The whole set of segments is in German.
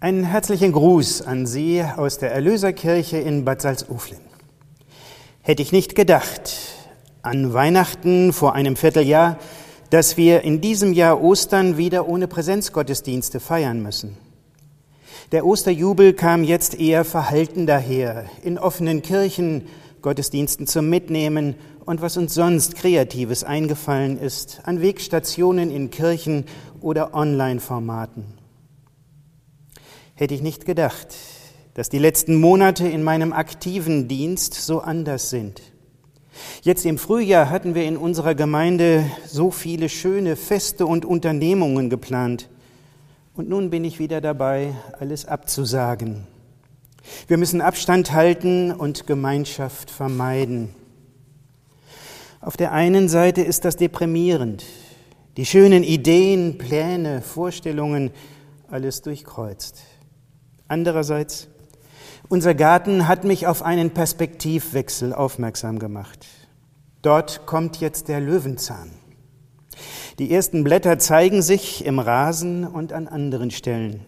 Einen herzlichen Gruß an Sie aus der Erlöserkirche in Bad Salzuflen. Hätte ich nicht gedacht, an Weihnachten vor einem Vierteljahr, dass wir in diesem Jahr Ostern wieder ohne Präsenzgottesdienste feiern müssen. Der Osterjubel kam jetzt eher verhalten daher, in offenen Kirchen Gottesdiensten zum Mitnehmen und was uns sonst Kreatives eingefallen ist, an Wegstationen in Kirchen oder Online-Formaten hätte ich nicht gedacht, dass die letzten Monate in meinem aktiven Dienst so anders sind. Jetzt im Frühjahr hatten wir in unserer Gemeinde so viele schöne Feste und Unternehmungen geplant. Und nun bin ich wieder dabei, alles abzusagen. Wir müssen Abstand halten und Gemeinschaft vermeiden. Auf der einen Seite ist das deprimierend. Die schönen Ideen, Pläne, Vorstellungen, alles durchkreuzt. Andererseits, unser Garten hat mich auf einen Perspektivwechsel aufmerksam gemacht. Dort kommt jetzt der Löwenzahn. Die ersten Blätter zeigen sich im Rasen und an anderen Stellen.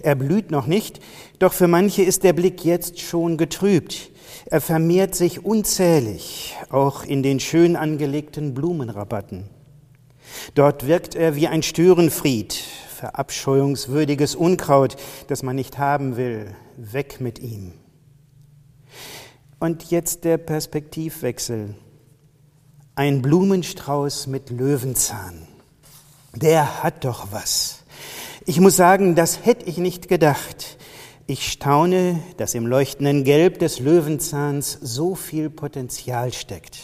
Er blüht noch nicht, doch für manche ist der Blick jetzt schon getrübt. Er vermehrt sich unzählig, auch in den schön angelegten Blumenrabatten. Dort wirkt er wie ein Störenfried, verabscheuungswürdiges Unkraut, das man nicht haben will. Weg mit ihm. Und jetzt der Perspektivwechsel. Ein Blumenstrauß mit Löwenzahn. Der hat doch was. Ich muss sagen, das hätte ich nicht gedacht. Ich staune, dass im leuchtenden Gelb des Löwenzahns so viel Potenzial steckt.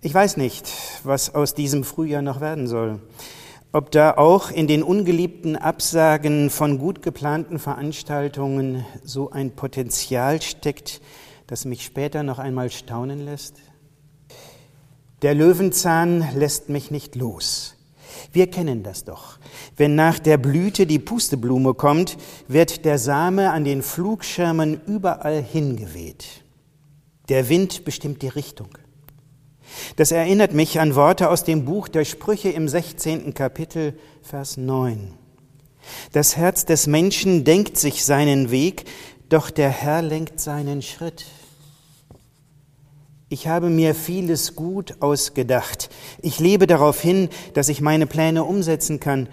Ich weiß nicht, was aus diesem Frühjahr noch werden soll ob da auch in den ungeliebten Absagen von gut geplanten Veranstaltungen so ein Potenzial steckt, das mich später noch einmal staunen lässt? Der Löwenzahn lässt mich nicht los. Wir kennen das doch. Wenn nach der Blüte die Pusteblume kommt, wird der Same an den Flugschirmen überall hingeweht. Der Wind bestimmt die Richtung. Das erinnert mich an Worte aus dem Buch der Sprüche im 16. Kapitel, Vers 9. Das Herz des Menschen denkt sich seinen Weg, doch der Herr lenkt seinen Schritt. Ich habe mir vieles gut ausgedacht. Ich lebe darauf hin, dass ich meine Pläne umsetzen kann.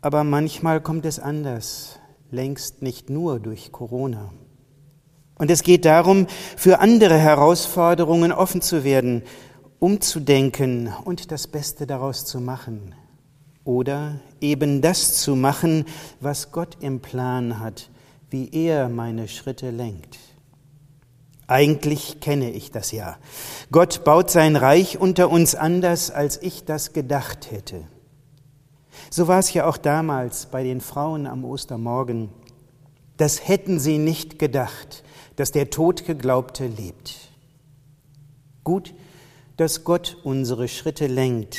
Aber manchmal kommt es anders, längst nicht nur durch Corona. Und es geht darum, für andere Herausforderungen offen zu werden umzudenken und das Beste daraus zu machen. Oder eben das zu machen, was Gott im Plan hat, wie er meine Schritte lenkt. Eigentlich kenne ich das ja. Gott baut sein Reich unter uns anders, als ich das gedacht hätte. So war es ja auch damals bei den Frauen am Ostermorgen. Das hätten sie nicht gedacht, dass der Todgeglaubte lebt. Gut, dass Gott unsere Schritte lenkt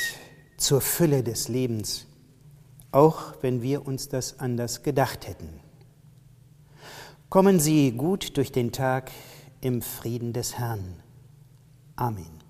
zur Fülle des Lebens, auch wenn wir uns das anders gedacht hätten. Kommen Sie gut durch den Tag im Frieden des Herrn. Amen.